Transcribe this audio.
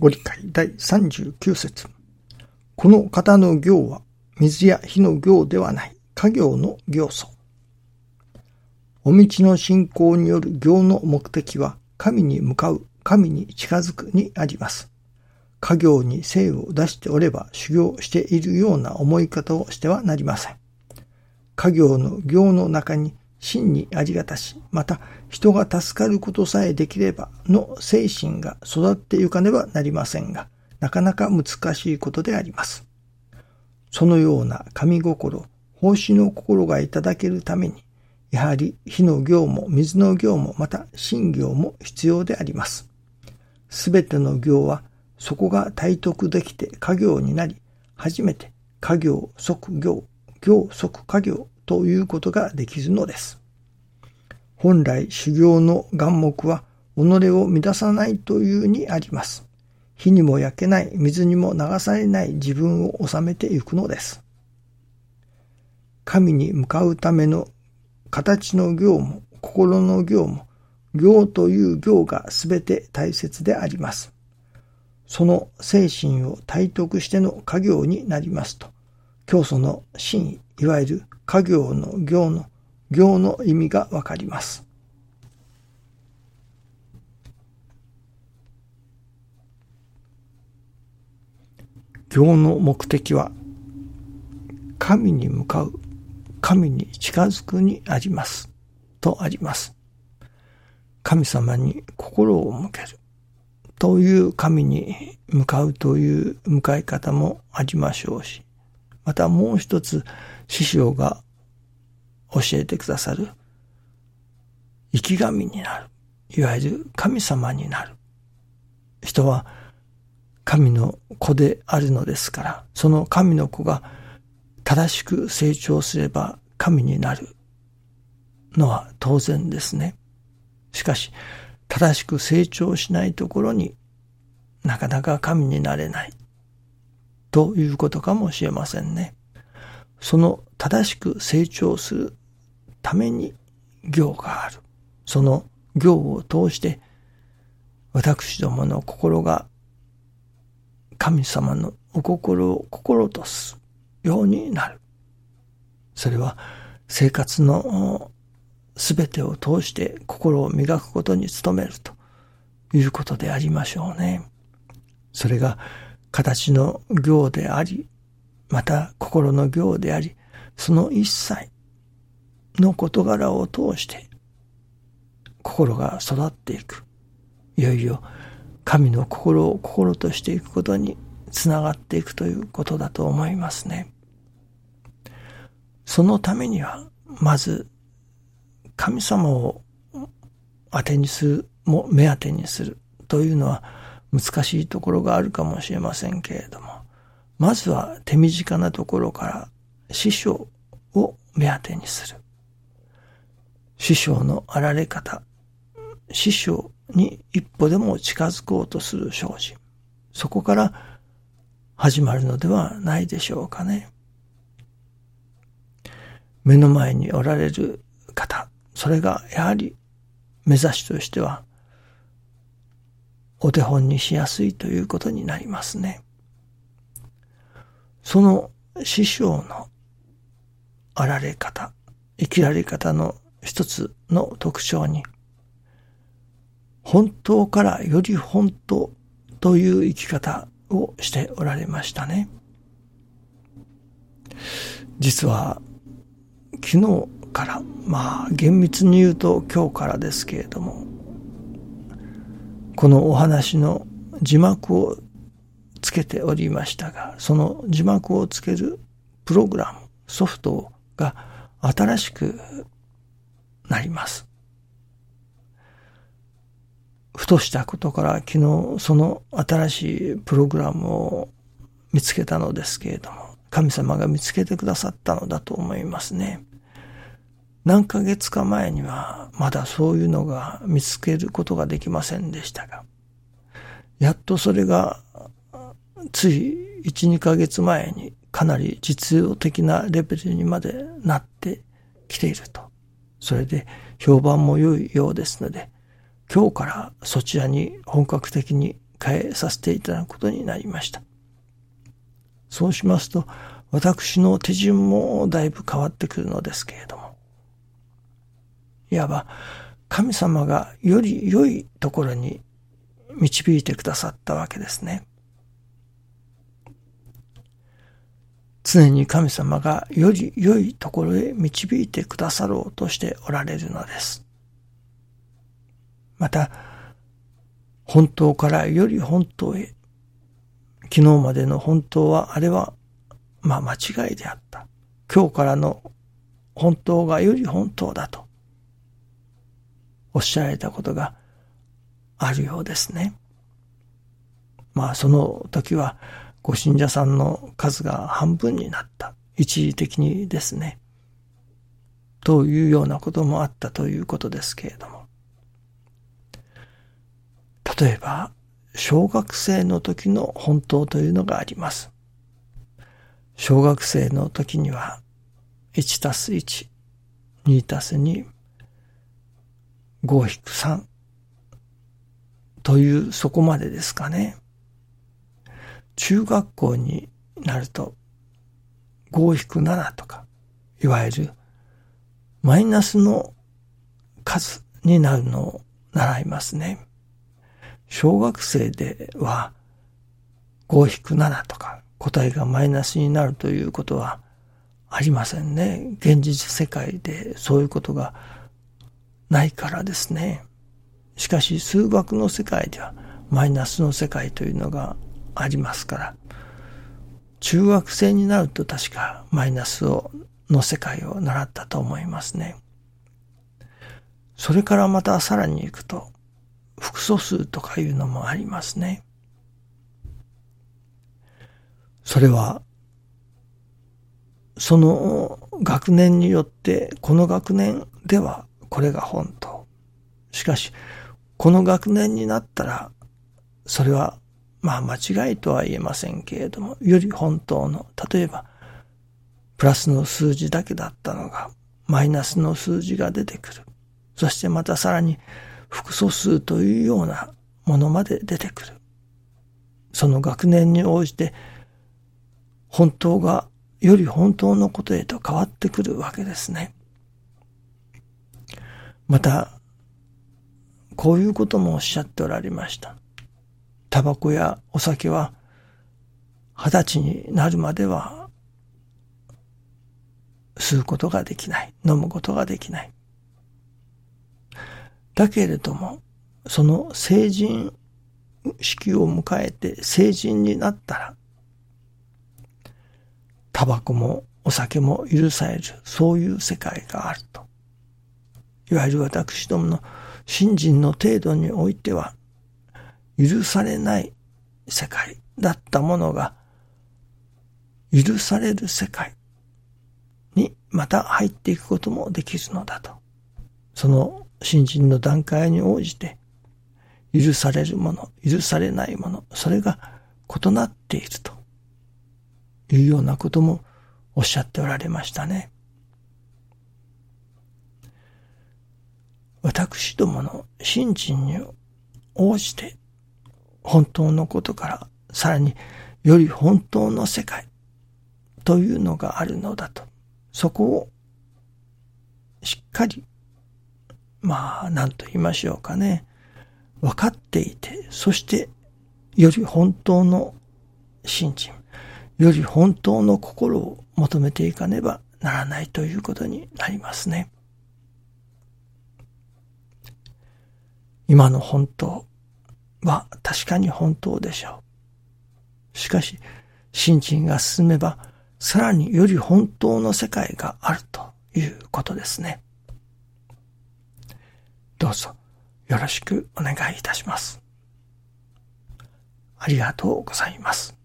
ご理解第39節この方の行は水や火の行ではない家業の行素。お道の信仰による行の目的は神に向かう、神に近づくにあります。家業に精を出しておれば修行しているような思い方をしてはなりません。家業の行の中に真にありがたし、また人が助かることさえできればの精神が育ってゆかねばなりませんが、なかなか難しいことであります。そのような神心、奉仕の心がいただけるために、やはり火の行も水の行もまた神行も必要であります。すべての行はそこが体得できて家業になり、初めて家業即業、業即家業ということができるのです。本来修行の眼目は己を乱さないというにあります。火にも焼けない、水にも流されない自分を収めていくのです。神に向かうための形の行も心の行も行という行がすべて大切であります。その精神を体得しての家業になりますと、教祖の真意、いわゆる家業の行の行の意味がわかります。行の目的は、神に向かう、神に近づくにあります。とあります。神様に心を向ける。という神に向かうという向かい方もありましょうし、またもう一つ師匠が教えてくださる生き神になる。いわゆる神様になる。人は神の子であるのですから、その神の子が正しく成長すれば神になるのは当然ですね。しかし、正しく成長しないところになかなか神になれないということかもしれませんね。その正しく成長するために行がある。その行を通して私どもの心が神様のお心を心とすようになる。それは生活のすべてを通して心を磨くことに努めるということでありましょうね。それが形の行であり、また心の行であり、その一切の事柄を通して心が育っていく。いよいよ神の心を心としていくことにつながっていくということだと思いますね。そのためには、まず神様を当てにする、も目当てにするというのは難しいところがあるかもしれませんけれども、まずは手短なところから師匠を目当てにする。師匠のあられ方、師匠に一歩でも近づこうとする精進。そこから始まるのではないでしょうかね。目の前におられる方、それがやはり目指しとしてはお手本にしやすいということになりますね。その師匠のあられ方、生きられ方の一つの特徴に、本当からより本当という生き方をしておられましたね。実は昨日から、まあ厳密に言うと今日からですけれども、このお話の字幕をつけておりましたが、その字幕をつけるプログラム、ソフトが新しくなります。ふとしたことから昨日その新しいプログラムを見つけたのですけれども、神様が見つけてくださったのだと思いますね。何ヶ月か前にはまだそういうのが見つけることができませんでしたが、やっとそれがつい1、2ヶ月前にかなり実用的なレベルにまでなってきていると。それで評判も良いようですので、今日からそちらに本格的に変えさせていただくことになりました。そうしますと、私の手順もだいぶ変わってくるのですけれども、いわば神様がより良いところに導いてくださったわけですね。常に神様がより良いところへ導いてくださろうとしておられるのです。また、本当からより本当へ、昨日までの本当はあれは、まあ間違いであった。今日からの本当がより本当だと、おっしゃられたことがあるようですね。まあその時は、ご信者さんの数が半分になった。一時的にですね。というようなこともあったということですけれども。例えば、小学生の時の本当というのがあります。小学生の時には、1たす1、2たす2、5-3というそこまでですかね。中学校になると5-7とか、いわゆるマイナスの数になるのを習いますね。小学生では5-7とか答えがマイナスになるということはありませんね。現実世界でそういうことがないからですね。しかし数学の世界ではマイナスの世界というのがありますから、中学生になると確かマイナスをの世界を習ったと思いますね。それからまたさらに行くと、複素数とかいうのもありますね。それは、その学年によって、この学年ではこれが本当。しかし、この学年になったら、それはまあ間違いとは言えませんけれども、より本当の、例えば、プラスの数字だけだったのが、マイナスの数字が出てくる。そしてまたさらに、複素数というようなものまで出てくる。その学年に応じて、本当がより本当のことへと変わってくるわけですね。また、こういうこともおっしゃっておられました。タバコやお酒は二十歳になるまでは吸うことができない。飲むことができない。だけれども、その成人式を迎えて成人になったら、タバコもお酒も許される、そういう世界があると。いわゆる私どもの信心の程度においては、許されない世界だったものが、許される世界にまた入っていくこともできるのだと。その新人の段階に応じて、許されるもの、許されないもの、それが異なっているというようなこともおっしゃっておられましたね。私どもの信心に応じて本当のことからさらにより本当の世界というのがあるのだと。そこをしっかり、まあ、何と言いましょうかね。分かっていて、そしてより本当の信心、より本当の心を求めていかねばならないということになりますね。今の本当、は確かに本当でしょう。しかし、新陳が進めば、さらにより本当の世界があるということですね。どうぞよろしくお願いいたします。ありがとうございます。